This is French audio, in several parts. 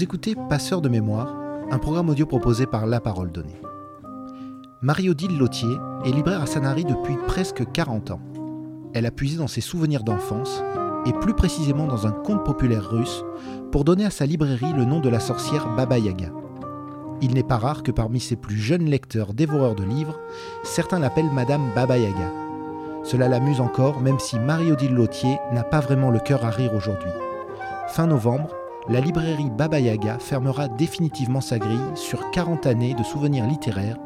Écoutez Passeur de mémoire, un programme audio proposé par La Parole Donnée. Marie-Odile Lautier est libraire à Sanary depuis presque 40 ans. Elle a puisé dans ses souvenirs d'enfance, et plus précisément dans un conte populaire russe, pour donner à sa librairie le nom de la sorcière Baba Yaga. Il n'est pas rare que parmi ses plus jeunes lecteurs dévoreurs de livres, certains l'appellent Madame Baba Yaga. Cela l'amuse encore, même si Marie-Odile Lautier n'a pas vraiment le cœur à rire aujourd'hui. Fin novembre, la librairie Baba Yaga fermera définitivement sa grille sur 40 années de souvenirs littéraires,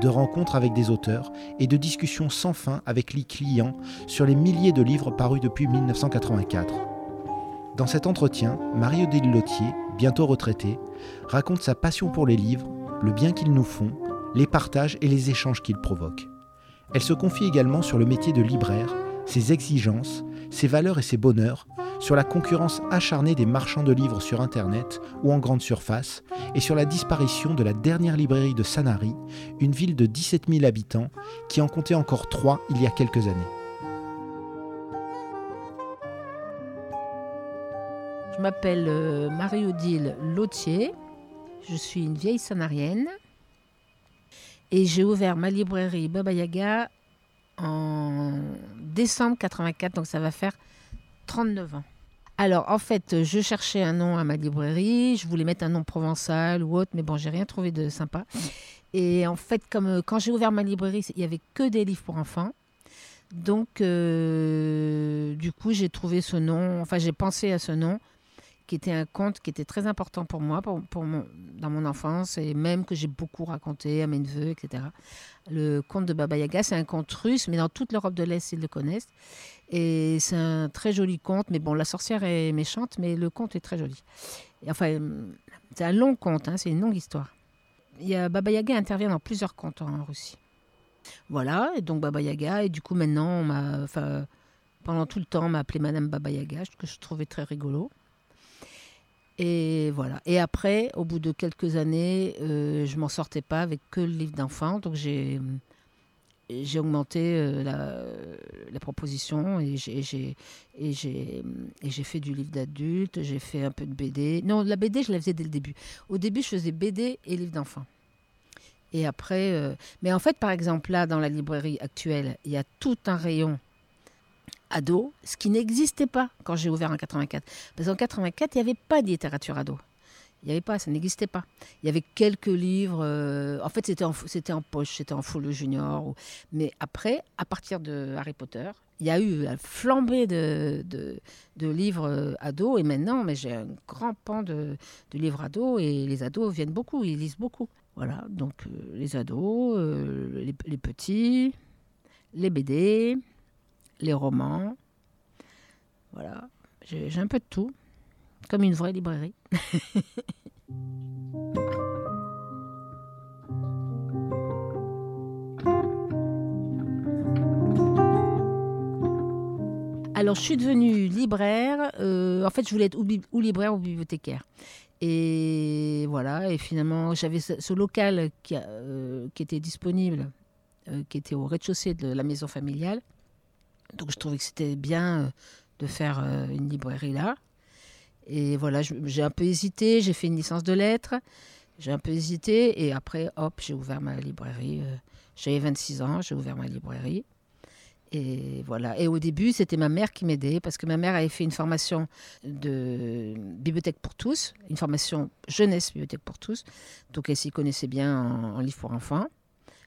de rencontres avec des auteurs et de discussions sans fin avec les clients sur les milliers de livres parus depuis 1984. Dans cet entretien, Marie-Odile Lautier, bientôt retraitée, raconte sa passion pour les livres, le bien qu'ils nous font, les partages et les échanges qu'ils provoquent. Elle se confie également sur le métier de libraire, ses exigences, ses valeurs et ses bonheurs, sur la concurrence acharnée des marchands de livres sur Internet ou en grande surface, et sur la disparition de la dernière librairie de Sanary, une ville de 17 000 habitants qui en comptait encore trois il y a quelques années. Je m'appelle euh, Marie-Odile Lautier, je suis une vieille sanarienne et j'ai ouvert ma librairie Baba Yaga en décembre 84, donc ça va faire 39 ans. Alors, en fait, je cherchais un nom à ma librairie. Je voulais mettre un nom provençal ou autre, mais bon, j'ai rien trouvé de sympa. Et en fait, comme euh, quand j'ai ouvert ma librairie, il y avait que des livres pour enfants. Donc, euh, du coup, j'ai trouvé ce nom. Enfin, j'ai pensé à ce nom qui était un conte qui était très important pour moi, pour, dans mon enfance, et même que j'ai beaucoup raconté à mes neveux, etc. Le conte de Baba Yaga, c'est un conte russe, mais dans toute l'Europe de l'Est, ils le connaissent. Et c'est un très joli conte, mais bon, la sorcière est méchante, mais le conte est très joli. enfin, c'est un long conte, hein, c'est une longue histoire. Il y a, Baba Yaga intervient dans plusieurs contes en Russie. Voilà, et donc Baba Yaga, et du coup maintenant, pendant tout le temps, on m'a appelé Madame Baba Yaga, que je trouvais très rigolo. Et voilà. Et après, au bout de quelques années, euh, je m'en sortais pas avec que le livre d'enfant. Donc j'ai j'ai augmenté euh, la, proposition et j'ai fait du livre d'adulte. J'ai fait un peu de BD. Non, la BD, je la faisais dès le début. Au début, je faisais BD et livre d'enfant. Et après, euh, mais en fait, par exemple, là, dans la librairie actuelle, il y a tout un rayon ado, ce qui n'existait pas quand j'ai ouvert en 84. Parce qu'en 84, il n'y avait pas de littérature ado. Il n'y avait pas, ça n'existait pas. Il y avait quelques livres. Euh, en fait, c'était en, poche, c'était en full junior. Mais après, à partir de Harry Potter, il y a eu un flambée de, livres euh, ados. Et maintenant, mais j'ai un grand pan de, livres ados. Et les ados viennent beaucoup, ils lisent beaucoup. Voilà, donc euh, les ados, les petits, les BD, les romans. Voilà, j'ai un peu de tout, comme une vraie librairie. Alors, je suis devenue libraire. Euh, en fait, je voulais être ou, libraire ou bibliothécaire. Et voilà, et finalement, j'avais ce, local qui, euh, qui, était disponible, euh, qui était au rez-de-chaussée de la maison familiale. Donc je trouvais que c'était bien de faire une librairie là. Et voilà, j'ai un peu hésité, j'ai fait une licence de lettres, j'ai un peu hésité, et après, hop, j'ai ouvert ma librairie. Euh, j'avais 26 ans, j'ai ouvert ma librairie. Et voilà. Et au début, c'était ma mère qui m'aidait, parce que ma mère avait fait une formation de bibliothèque pour tous, une formation jeunesse bibliothèque pour tous. Donc elle s'y connaissait bien en, livres pour enfants.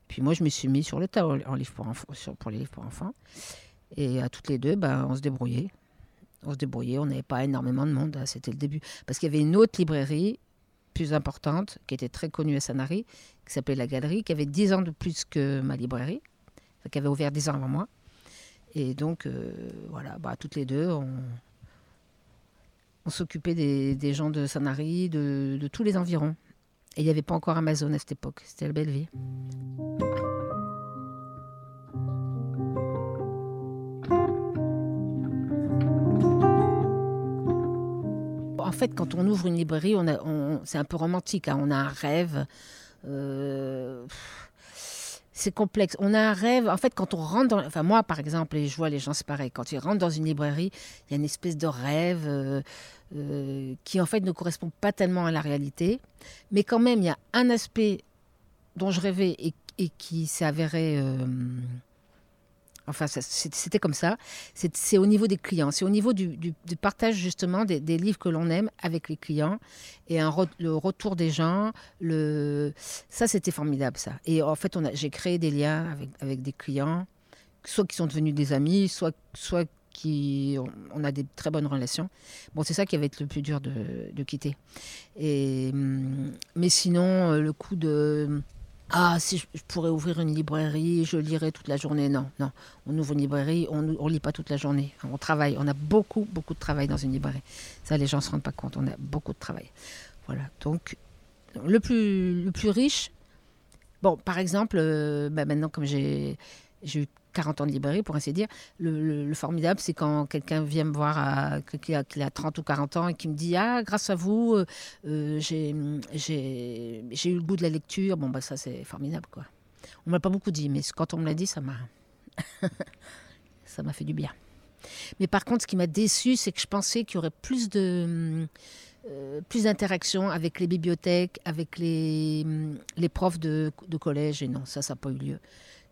Puis moi, je me suis mis sur le tas en livre pour, enfants, pour les livres pour enfants. Et à toutes les deux, bah, on se débrouillait. On se débrouillait, on n'avait pas énormément de monde, hein, c'était le début. Parce qu'il y avait une autre librairie plus importante, qui était très connue à Sanary, qui s'appelait La Galerie, qui avait 10 ans de plus que ma librairie, qui avait ouvert 10 ans avant moi. Et donc, euh, voilà, bah, toutes les deux, on, on s'occupait des, gens de Sanary, de, de tous les environs. Et il n'y avait pas encore Amazon à cette époque, c'était la belle vie. En fait, quand on ouvre une librairie, c'est un peu romantique. Hein. on a un rêve. Euh, c'est complexe. On a un rêve. En fait, quand on rentre dans. Enfin, moi, par exemple, et je vois les gens, c'est pareil. Quand ils rentrent dans une librairie, il y a une espèce de rêve euh, euh, qui, en fait, ne correspond pas tellement à la réalité. Mais quand même, il y a un aspect dont je rêvais et, qui s'est avéré. Enfin, c'était comme ça. C'est au niveau des clients. C'est au niveau du, partage justement des, livres que l'on aime avec les clients et le retour des gens. Le... Ça, c'était formidable, ça. Et en fait, j'ai créé des liens avec, des clients, soit qui sont devenus des amis, soit, qui on a des très bonnes relations. Bon, c'est ça qui va être le plus dur de, quitter. Hum, mais sinon, euh, le coup de ah, si je, pourrais ouvrir une librairie, je lirais toute la journée. Non, non. On ouvre une librairie, on ne lit pas toute la journée. On travaille. On a beaucoup, beaucoup de travail dans une librairie. Ça, les gens ne se rendent pas compte. On a beaucoup de travail. Voilà. Donc, le plus, le plus riche, bon, par exemple, euh, bah, maintenant, comme j'ai eu 40 ans de librairie, pour ainsi dire. Le, formidable, c'est quand quelqu'un vient me voir, à, qui, a, a, 30 ou 40 ans, et qui me dit Ah, grâce à vous, euh, euh, j'ai eu le goût de la lecture. Bon, bah, ça, c'est formidable, quoi. On m'a pas beaucoup dit, mais quand on me l'a dit, ça m'a. fait du bien. Mais par contre, ce qui m'a déçu, c'est que je pensais qu'il y aurait plus de. Euh, plus d'interaction avec les bibliothèques, avec les, les profs de, de collège, et non, ça, ça n'a pas eu lieu.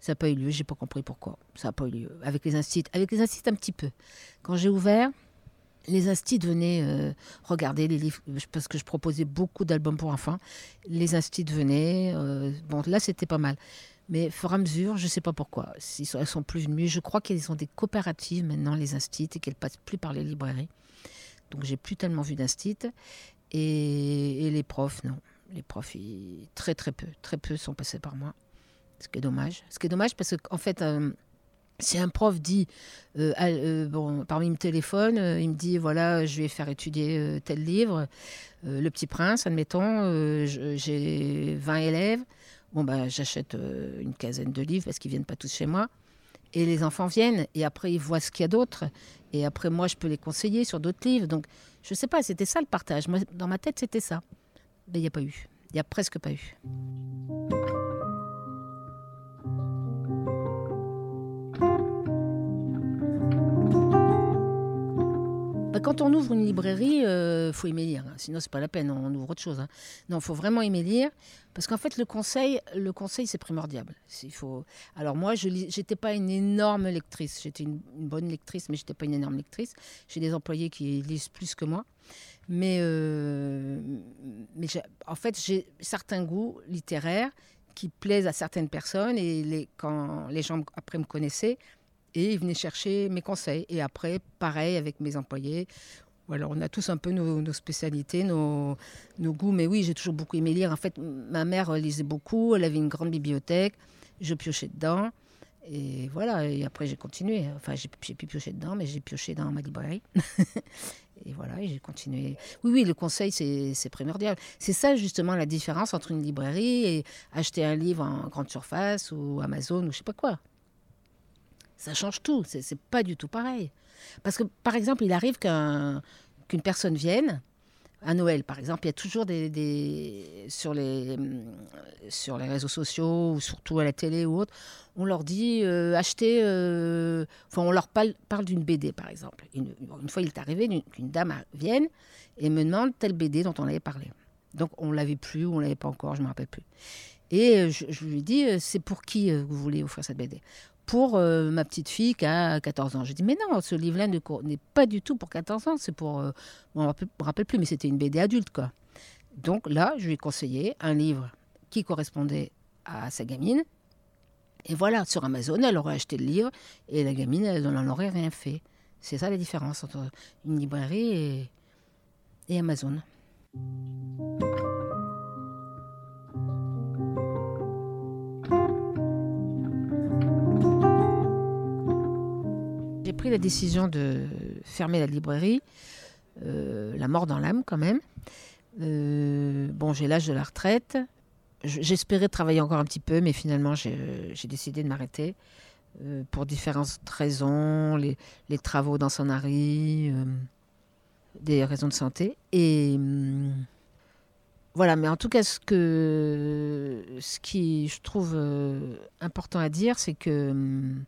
Ça n'a pas eu lieu, j'ai pas compris pourquoi. Ça n'a pas eu lieu. Avec les instituts, avec les instituts un petit peu. Quand j'ai ouvert, les instituts venaient euh, regarder les livres, parce que je proposais beaucoup d'albums pour enfants. Les instituts venaient. Euh, bon, là, c'était pas mal. Mais fur et à mesure, je ne sais pas pourquoi. Ils sont, elles sont plus venues. Je crois qu'elles ont des coopératives maintenant, les instituts, et qu'elles passent plus par les librairies. Donc, j'ai plus tellement vu d'instituts. Et, les profs, non. Les profs, très très peu, très peu sont passés par moi. Ce qui est dommage. Ce qui est dommage parce qu'en fait, euh, si un prof dit, euh, euh, bon, parmi me téléphone, il me dit voilà, je vais faire étudier tel livre, Le Petit Prince, admettons, j'ai 20 élèves, bon, bah, j'achète une quinzaine de livres parce qu'ils viennent pas tous chez moi. Et les enfants viennent et après ils voient ce qu'il y a d'autre. Et après, moi, je peux les conseiller sur d'autres livres. Donc, je sais pas, c'était ça le partage. Moi, dans ma tête, c'était ça. Mais il n'y a pas eu. Il n'y a presque pas eu. Quand on ouvre une librairie, il euh, faut aimer lire. Hein. Sinon, c'est pas la peine, on ouvre autre chose. Hein. Non, il faut vraiment aimer lire. Parce qu'en fait, le conseil, le conseil c'est primordial. Il faut... Alors moi, je n'étais pas une énorme lectrice. J'étais une, bonne lectrice, mais je n'étais pas une énorme lectrice. J'ai des employés qui lisent plus que moi. Mais, euh, mais en fait, j'ai certains goûts littéraires qui plaisent à certaines personnes. Et les, quand les gens après me connaissaient, et ils venaient chercher mes conseils. Et après, pareil avec mes employés. Voilà, on a tous un peu nos, spécialités, nos, goûts. Mais oui, j'ai toujours beaucoup aimé lire. En fait, ma mère lisait beaucoup. Elle avait une grande bibliothèque. Je piochais dedans. Et voilà, et après j'ai continué. Enfin, j'ai pu piocher dedans, mais j'ai pioché dans ma librairie. et voilà, et j'ai continué. Oui, oui, le conseil, c'est primordial. C'est ça justement la différence entre une librairie et acheter un livre en grande surface ou Amazon ou je sais pas quoi ça change tout. C'est pas du tout pareil. Parce que, par exemple, il arrive qu'une personne vienne, à Noël, par exemple, il y a toujours des, sur, les, sur les réseaux sociaux ou surtout à la télé ou autre, on leur dit euh, euh, enfin on leur parle, parle d'une BD par exemple. Une, fois il est arrivé qu'une dame vienne et me demande telle BD dont on avait parlé. Donc on l'avait plus ou on l'avait pas encore, je me rappelle plus. Et je, je lui dis c'est pour qui euh, vous voulez offrir cette BD pour euh, ma petite fille qui a 14 ans. Je dis, mais non, ce livre-là n'est pas du tout pour 14 ans, c'est pour... Euh, on ne me rappelle plus, mais c'était une BD adulte, quoi. Donc là, je lui ai conseillé un livre qui correspondait à sa gamine. Et voilà, sur Amazon, elle aurait acheté le livre et la gamine, elle n'en aurait rien fait. C'est ça la différence entre une librairie et, et Amazon. La décision de fermer la librairie, euh, la mort dans l'âme quand même. Euh, bon, j'ai l'âge de la retraite. J'espérais travailler encore un petit peu, mais finalement, j'ai décidé de m'arrêter euh, pour différentes raisons, les, travaux dans son arrêt, des raisons de santé. Et, voilà, mais en tout cas, ce, que, ce qui je trouve euh, important à dire, c'est que hum,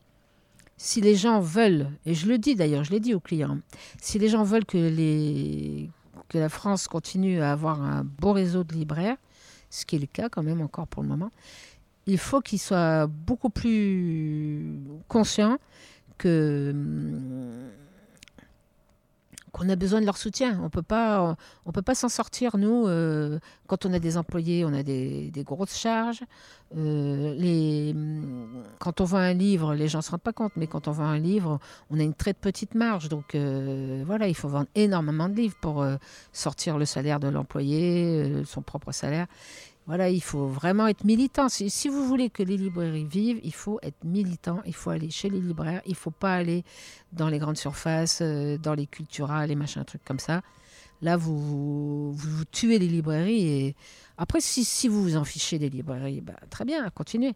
si les gens veulent, et je le dis d'ailleurs, je l'ai dit aux clients, si les gens veulent que, les, que la France continue à avoir un beau réseau de libraires, ce qui est le cas quand même encore pour le moment, il faut qu'ils soient beaucoup plus conscients que hum, qu'on a besoin de leur soutien. On peut pas, on peut pas s'en sortir nous euh, quand on a des employés, on a des, grosses charges. Euh, quand on vend un livre, les gens se rendent pas compte, mais quand on vend un livre, on a une très petite marge. Donc euh, voilà, il faut vendre énormément de livres pour sortir le salaire de l'employé, son propre salaire. Voilà, il faut vraiment être militant. Si, vous voulez que les librairies vivent, il faut être militant, il faut aller chez les libraires, il ne faut pas aller dans les grandes surfaces, euh, dans les culturales, les machins, trucs comme ça. Là, vous, vous, tuez les librairies. Et après, si, vous vous en fichez des librairies, bah, très bien, continuez.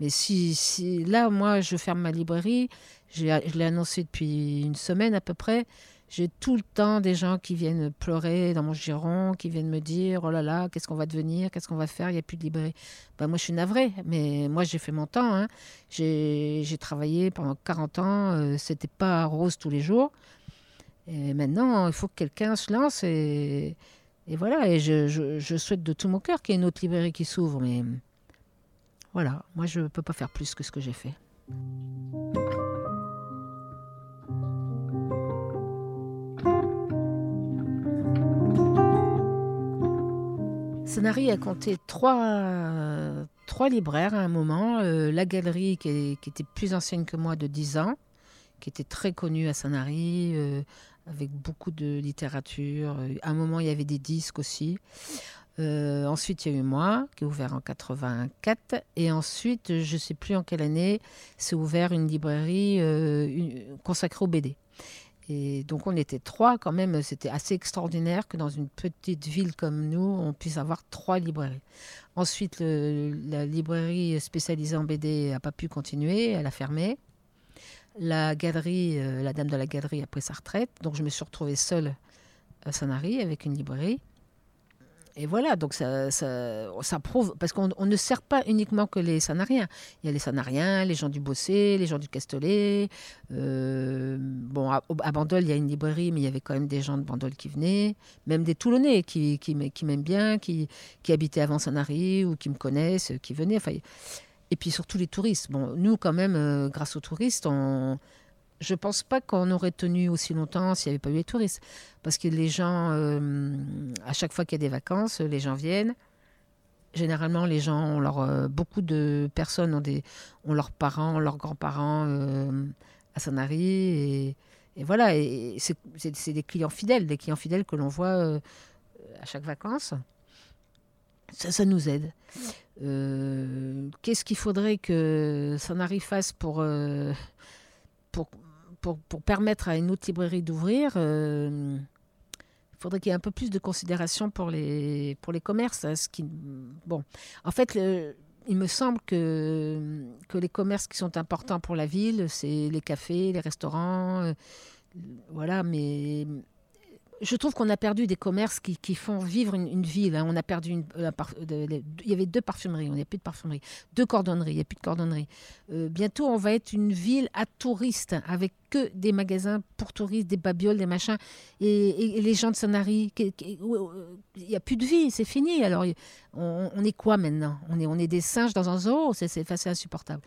Mais si, si là, moi, je ferme ma librairie, je l'ai annoncé depuis une semaine à peu près. J'ai tout le temps des gens qui viennent pleurer dans mon giron, qui viennent me dire Oh là là, qu'est-ce qu'on va devenir Qu'est-ce qu'on va faire Il n'y a plus de librairie. Ben, moi, je suis navrée, mais moi, j'ai fait mon temps. Hein. J'ai travaillé pendant 40 ans. Euh, C'était pas rose tous les jours. Et maintenant, il faut que quelqu'un se lance. Et, voilà. Et je, je, souhaite de tout mon cœur qu'il y ait une autre librairie qui s'ouvre. Mais voilà, moi, je ne peux pas faire plus que ce que j'ai fait. Sanary a compté trois, libraires à un moment. Euh, la galerie, qui, était plus ancienne que moi de 10 ans, qui était très connue à Sanary, euh, avec beaucoup de littérature. À un moment, il y avait des disques aussi. Euh, ensuite, il y a eu moi, qui est ouvert en 84. Et ensuite, je ne sais plus en quelle année, s'est ouvert une librairie consacrée au BD. Et donc on était trois quand même, c'était assez extraordinaire que dans une petite ville comme nous, on puisse avoir trois librairies. Ensuite, la librairie spécialisée en BD n'a pas pu continuer, elle a fermé. La galerie, euh, la dame de la galerie a pris sa retraite, donc je me suis retrouvée seule à Sanary avec une librairie. Et voilà, donc ça, ça, prouve, parce qu'on ne sert pas uniquement que les Sanariens. Il y a les Sanariens, les gens du Bossé, les gens du Castellet. Euh, bon, à, Bandol, il y a une librairie, mais il y avait quand même des gens de Bandol qui venaient, même des Toulonnais qui, qui, m'aiment bien, qui, qui habitaient avant Sanary ou qui me connaissent, qui venaient. Enfin, et puis surtout les touristes. Bon, nous, quand même, euh, grâce aux touristes, on, je pense pas qu'on aurait tenu aussi longtemps s'il n'y avait pas eu les touristes. Parce que les gens, euh, à chaque fois qu'il y a des vacances, les gens viennent. Généralement, les gens ont leur, euh, beaucoup de personnes ont, des, ont leurs parents, leurs grands-parents euh, à Sanary. Et, voilà, et c'est des clients fidèles, des clients fidèles que l'on voit à chaque vacances. Ça, ça nous aide. Qu'est-ce qu'il faudrait que Sanary fasse pour, pour pour, permettre à une autre librairie d'ouvrir, euh, il faudrait qu'il y ait un peu plus de considération pour les, pour les commerces. Hein, ce qui, bon, en fait, il me semble que, que les commerces qui sont importants pour la ville, c'est les cafés, les restaurants, euh, voilà, mais je trouve qu'on a perdu des commerces qui, font vivre une, ville. Hein. On a perdu une, euh, il y avait deux parfumeries, on n'y a plus de parfumerie. Deux cordonneries, il n'y a plus de cordonnerie. Euh, bientôt, on va être une ville à touristes avec que des magasins pour touristes, des babioles, des machins. Et, les gens de Sanary, il n'y a plus de vie, c'est fini. Alors, on, est quoi maintenant? On est, des singes dans un zoo, c'est insupportable.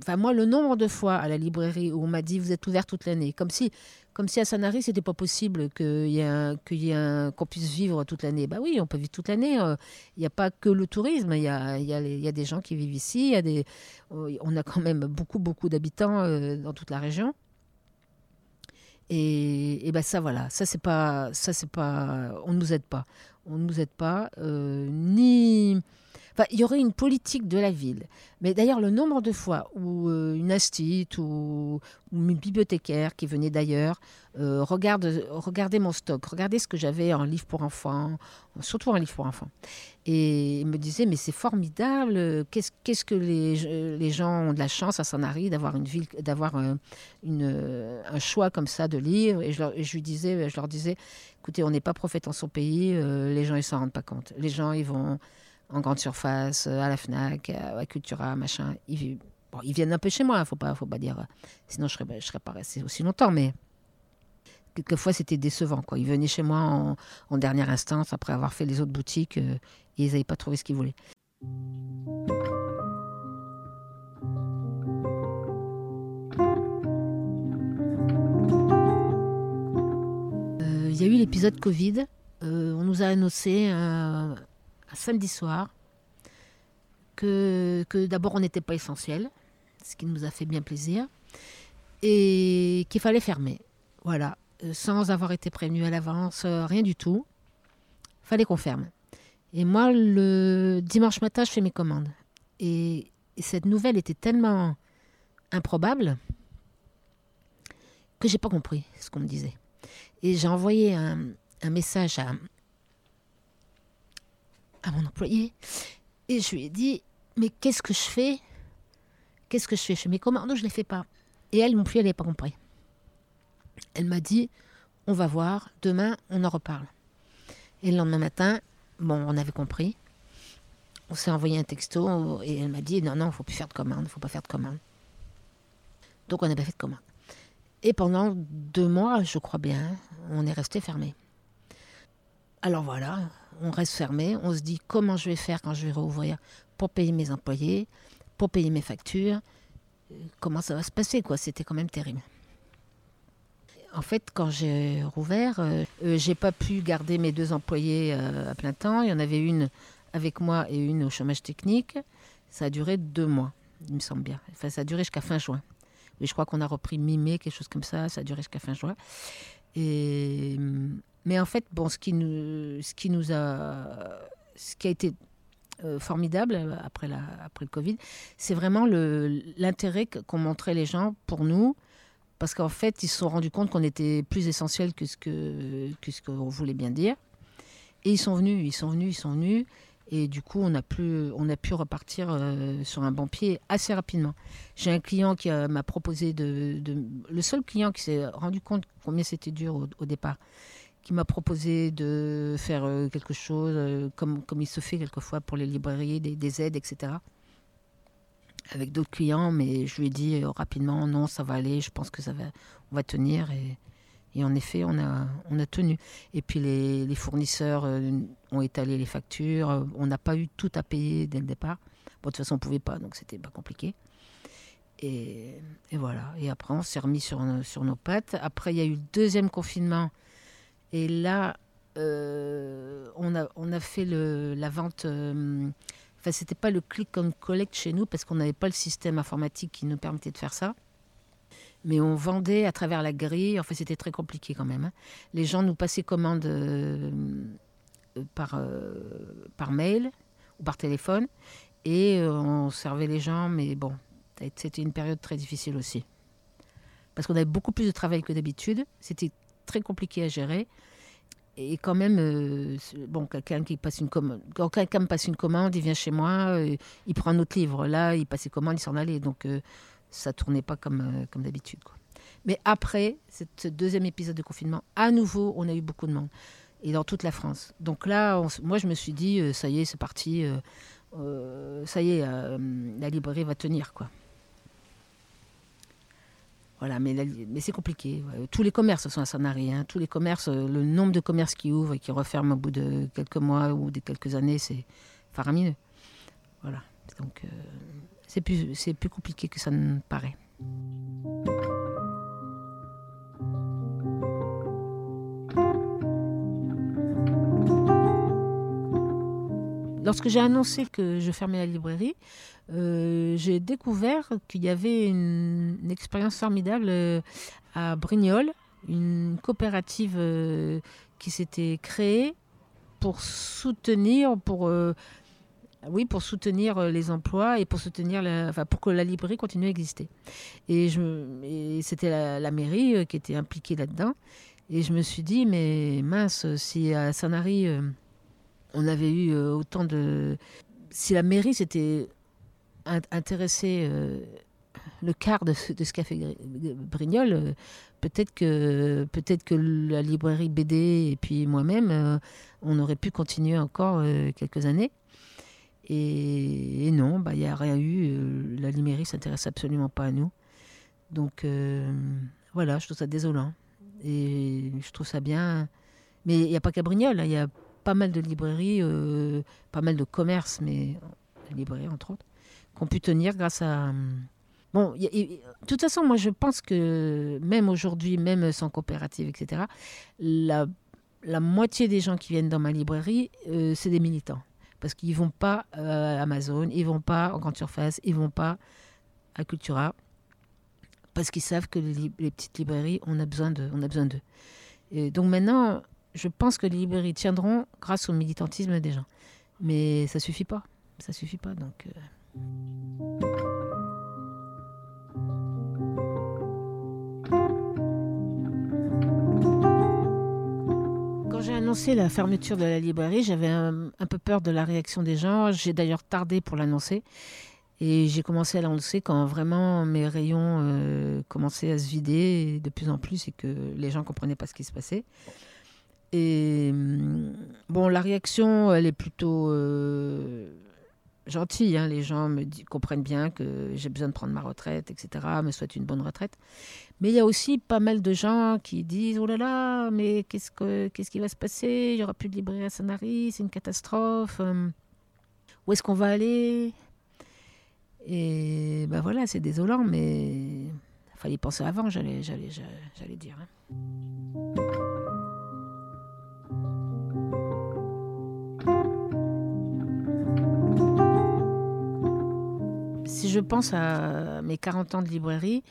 Enfin, moi, le nombre de fois à la librairie où on m'a dit vous êtes ouvert toute l'année, comme si, comme si à Sanary, c'était pas possible qu'il y ait qu'on puisse vivre toute l'année. Bah oui, on peut vivre toute l'année. Euh, il n'y a pas que le tourisme. Il y a, des gens qui vivent ici. Euh, on a quand même beaucoup, beaucoup d'habitants euh, dans toute la région. Et, ben ça, voilà, ça c'est pas, ça c'est pas, on nous aide pas, on nous aide pas, ni il y aurait une politique de la ville. Mais d'ailleurs, le nombre de fois où euh, une astite ou, une bibliothécaire qui venait d'ailleurs euh, regarde, regardait mon stock, regardait ce que j'avais en livre pour enfants, surtout en livre pour enfants, et me disait mais c'est formidable, qu'est-ce que les, gens ont de la chance à Sanary d'avoir une ville, d'avoir un, un choix comme ça de livres. Et je, leur, disais, je leur disais, écoutez, on n'est pas prophète en son pays, euh, les gens ils s'en rendent pas compte. Les gens ils vont en grande surface, euh, à la FNAC, à Cultura, machin. Ils, viennent un peu chez moi, faut pas, faut pas dire. Sinon, je serais, serais pas resté aussi longtemps, mais quelquefois, c'était décevant. Ils venaient chez moi en, dernière instance, après avoir fait les autres boutiques, euh, et ils n'avaient pas trouvé ce qu'ils voulaient. Euh, il y a eu l'épisode Covid. on nous a annoncé un samedi soir que, que d'abord on n'était pas essentiel, ce qui nous a fait bien plaisir, et qu'il fallait fermer. Voilà, euh, sans avoir été prévenu à l'avance, euh, rien du tout. Fallait qu'on ferme. Et moi, le dimanche matin, je fais mes commandes. Et, cette nouvelle était tellement improbable que j'ai pas compris ce qu'on me disait. Et j'ai envoyé un, un message à, à mon employé et je lui ai dit Mais qu'est-ce que je fais? Qu'est-ce que je fais? Je fais mes commandes, je ne les fais pas. Et elle non plus, elle n'avait pas compris. Elle m'a dit On va voir, demain, on en reparle. Et le lendemain matin, bon, on avait compris. On s'est envoyé un texto et elle m'a dit Non, non, il ne faut plus faire de commandes, il ne faut pas faire de commandes. Donc on n'a pas fait de commandes. Et pendant deux mois, je crois bien, on est resté fermé. Alors voilà, on reste fermé, on se dit comment je vais faire quand je vais rouvrir pour payer mes employés, pour payer mes factures, euh, comment ça va se passer quoi, c'était quand même terrible. En fait, quand j'ai rouvert, euh, euh, j'ai pas pu garder mes deux employés à plein temps. Il y en avait une avec moi et une au chômage technique. Ça a duré deux mois, il me semble bien. Enfin, ça a duré jusqu'à fin juin. Je crois qu'on a repris mi-mai, quelque chose comme ça. Ça a duré jusqu'à fin juin. Et hum, mais en fait, bon, ce qui nous, a, ce qui a été euh, formidable après, la, après le Covid, c'est vraiment l'intérêt qu'ont montré les gens pour nous, parce qu'en fait, ils se sont rendus compte qu'on était plus essentiel que ce que, que ce qu'on voulait bien dire. Et ils sont venus, ils sont venus, ils sont venus. Et du coup, on a pu, on a pu repartir euh, sur un bon pied assez rapidement. J'ai un client qui m'a proposé de, Le seul client qui s'est rendu compte combien c'était dur au, départ, qui m'a proposé de faire euh, quelque chose, euh, comme, comme il se fait quelquefois pour les librairies, des, aides, etc. Avec d'autres clients, mais je lui ai dit euh, rapidement non, ça va aller, je pense que ça va, on va tenir. Et, et en effet, on a, on a tenu. Et puis les, les fournisseurs ont étalé les factures, on n'a pas eu tout à payer dès le départ. De toute façon, on ne pouvait pas, donc c'était pas compliqué. Et, et, voilà. Et après, on s'est remis sur, sur nos pattes. Après, il y a eu le deuxième confinement et là, euh, on, a, on a fait le, la vente. Euh, enfin, c'était pas le click and collect chez nous parce qu'on n'avait pas le système informatique qui nous permettait de faire ça. Mais on vendait à travers la grille. Enfin, c'était très compliqué quand même. Hein. Les gens nous passaient commande euh, par, par mail ou par téléphone. Et on servait les gens. Mais bon, c'était une période très difficile aussi. Parce qu'on avait beaucoup plus de travail que d'habitude. C'était très compliqué à gérer. Et quand même, euh, bon, quelqu'un qui passe une commande, quand quelqu'un me passe une commande, il vient chez moi, euh, il prend un autre livre. Là, il passait commande, il s'en allait. Donc, euh, ça tournait pas comme, comme d'habitude. Mais après ce deuxième épisode de confinement, à nouveau, on a eu beaucoup de monde. Et dans toute la France. Donc là, moi, je me suis dit, ça y est, c'est parti. ça y est, la librairie va tenir, quoi. Voilà, mais, c'est compliqué. Tous les commerces sont à Sanary. Hein. Tous les commerces, euh, le nombre de commerces qui ouvrent et qui referment au bout de quelques mois ou de quelques années, c'est faramineux. Voilà. Donc, euh, c'est plus, plus compliqué que ça ne paraît. Lorsque j'ai annoncé que je fermais la librairie, euh, j'ai découvert qu'il y avait une, expérience formidable euh, à Brignoles, une coopérative euh, qui s'était créée pour soutenir, pour oui, pour soutenir les emplois et pour soutenir, enfin, pour que la librairie continue à exister. Et, c'était la, mairie qui était impliquée là-dedans. Et je me suis dit, mais mince, si à Sanary, on avait eu autant de... Si la mairie s'était intéressée le quart de, ce qu'a fait Brignol, euh, peut-être que, peut que la librairie BD et puis moi-même, euh, on aurait pu continuer encore euh, quelques années. Et, non, bah, il n'y a rien eu. la librairie s'intéresse absolument pas à nous. Donc voilà, je trouve ça désolant. Et je trouve ça bien. Mais il n'y a pas qu'à Brignoles, hein, il y a pas mal de librairies, pas mal de commerces, mais librairies entre autres, qui ont pu tenir grâce à Bon, de toute façon, moi je pense que même aujourd'hui, même sans coopérative, etc., la, la moitié des gens qui viennent dans ma librairie, euh, c'est des militants. Parce qu'ils ne vont pas à Amazon, ils ne vont pas en grande surface, ils ne vont pas à Cultura. Parce qu'ils savent que les, petites librairies, on a besoin d'eux. donc maintenant, je pense que les librairies tiendront grâce au militantisme des gens. Mais ça suffit pas. Ça suffit pas. Donc. Euh. J'ai annoncé la fermeture de la librairie, j'avais un, peu peur de la réaction des gens. J'ai d'ailleurs tardé pour l'annoncer. Et j'ai commencé à l'annoncer quand vraiment mes rayons euh, commençaient à se vider de plus en plus et que les gens ne comprenaient pas ce qui se passait. Et hum, bon, la réaction, elle est plutôt euh, gentille. Hein. Les gens me comprennent bien que j'ai besoin de prendre ma retraite, etc., me souhaitent une bonne retraite. Mais il y a aussi pas mal de gens qui disent Oh là là, mais qu'est-ce, que, qu'est-ce qui va se passer? Il n'y aura plus de librairie à Sanary, c'est une catastrophe. Euh, où est-ce qu'on va aller? Et ben voilà, c'est désolant, mais il fallait penser avant, j'allais, j'allais, j'allais dire. Hein. Je pense à mes 40 ans de librairie,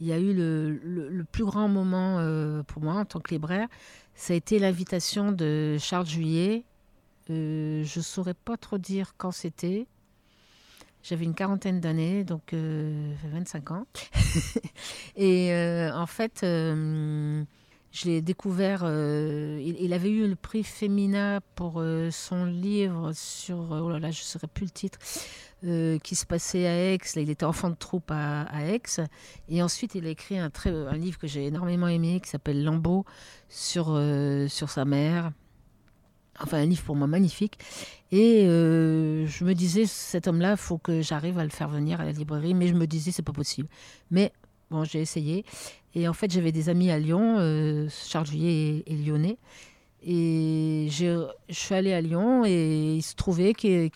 il y a eu le, plus grand moment euh, pour moi en tant que libraire, ça a été l'invitation de Charles Juillet. Euh, je ne saurais pas trop dire quand c'était. J'avais une quarantaine d'années, donc 25 euh, ans. et en fait, je l'ai découvert. Il, il, avait eu le prix Femina pour son livre sur. Oh là là, je ne saurais plus le titre. Euh, qui se passait à Aix. il était enfant de troupe à, Aix. Et ensuite, il a écrit un, très, un livre que j'ai énormément aimé qui s'appelle Lambeau sur, euh, sur sa mère. Enfin, un livre pour moi magnifique. Et euh, je me disais, cet homme-là, faut que j'arrive à le faire venir à la librairie. Mais je me disais, c'est pas possible. Mais bon, j'ai essayé. Et en fait, j'avais des amis à Lyon, Charles Juillet est lyonnais. Et je suis allée à Lyon et il se trouvait qu'il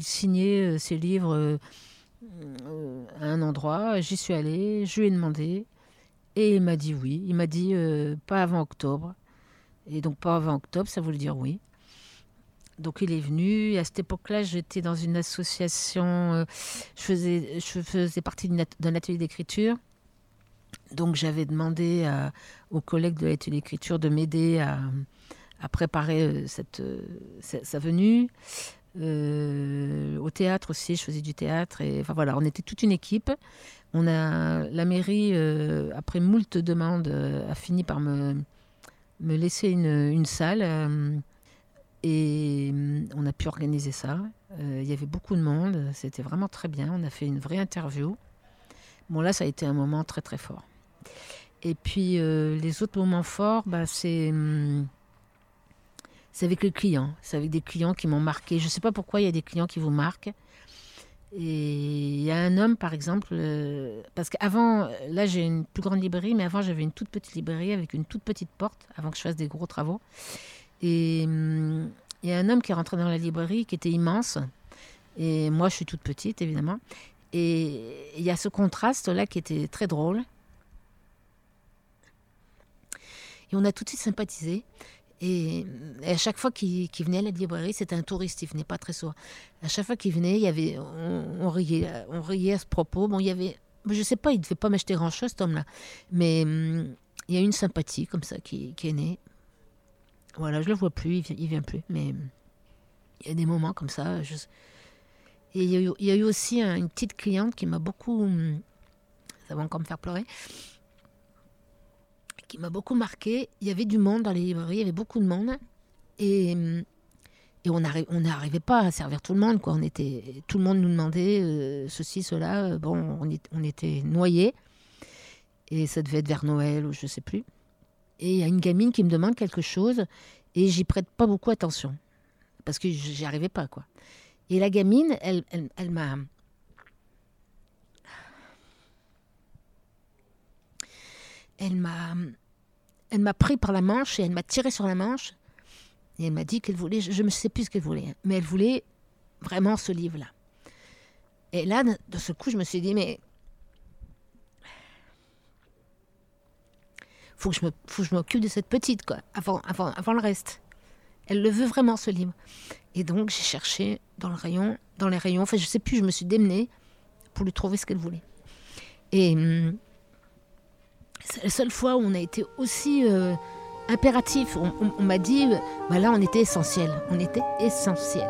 signait euh, ses livres euh, à un endroit. J'y suis allée, je lui ai demandé et il m'a dit oui. Il m'a dit euh, pas avant octobre. Et donc pas avant octobre, ça voulait dire oui. Donc il est venu. À cette époque-là, j'étais dans une association. je faisais partie d'un atelier d'écriture. Donc j'avais demandé aux collègues de l'atelier d'écriture de m'aider à, préparer euh, cette, euh, sa venue. Euh, au théâtre aussi, je faisais du théâtre. Et, enfin voilà, on était toute une équipe. On a, la mairie, après moult demandes, a fini par me, laisser une, une salle. et on a pu organiser ça. Il y avait beaucoup de monde. C'était vraiment très bien. On a fait une vraie interview. Bon, là, ça a été un moment très, très fort. Et puis, les autres moments forts, bah, c'est hum, c'est avec les clients. C'est avec des clients qui m'ont marqué. Je ne sais pas pourquoi il y a des clients qui vous marquent. Et il y a un homme, par exemple, euh, parce qu'avant, là j'ai une plus grande librairie, mais avant j'avais une toute petite librairie avec une toute petite porte, avant que je fasse des gros travaux. Et hum, il y a un homme qui est rentré dans la librairie qui était immense. Et moi je suis toute petite, évidemment. Et il y a ce contraste-là qui était très drôle. Et on a tout de suite sympathisé. Et, à chaque fois qu'il venait à la librairie, c'était un touriste, il venait pas très souvent. À chaque fois qu'il venait, il y avait, on, riait, on riait à ce propos. Bon, il y avait, je sais pas, il devait pas m'acheter grand chose, cet homme-là, mais il y a une sympathie comme ça qui, est née. Voilà, je le vois plus, il vient, vient plus, mais il y a des moments comme ça. Je, Et il y, a eu, il y a eu aussi un- une petite cliente qui m'a beaucoup. hum, Ça va encore me faire pleurer. Qui m'a beaucoup marqué. Il y avait du monde dans les librairies, il y avait beaucoup de monde. Et, et on n'arri- on n'arrivait pas à servir tout le monde. Quoi. On était, tout le monde nous demandait euh, ceci, cela. Bon, on, on était noyés. Et ça devait être vers Noël ou je sais plus. Et il y a une gamine qui me demande quelque chose et j'y prête pas beaucoup attention. Parce que j'y arrivais pas, quoi. Et la gamine, elle, elle m'a. Elle m'a. Elle m'a pris par la manche et elle m'a tiré sur la manche. Et elle m'a dit qu'elle voulait. Je ne sais plus ce qu'elle voulait, hein, mais elle voulait vraiment ce livre-là. Et là, de ce coup, je me suis dit, mais. Faut que je me, faut que je m'occupe de cette petite, quoi, avant, avant, avant le reste. Elle le veut vraiment, ce livre. Et donc, j'ai cherché dans le rayon, dans les rayons. Enfin, je sais plus, je me suis démenée pour lui trouver ce qu'elle voulait. Et hum, c'est la seule fois où on a été aussi euh, impératif. On, m'a dit, euh, bah là, on était essentiel. On était essentiel.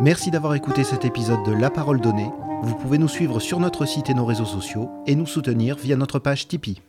Merci d'avoir écouté cet épisode de La Parole Donnée. Vous pouvez nous suivre sur notre site et nos réseaux sociaux et nous soutenir via notre page Tipeee.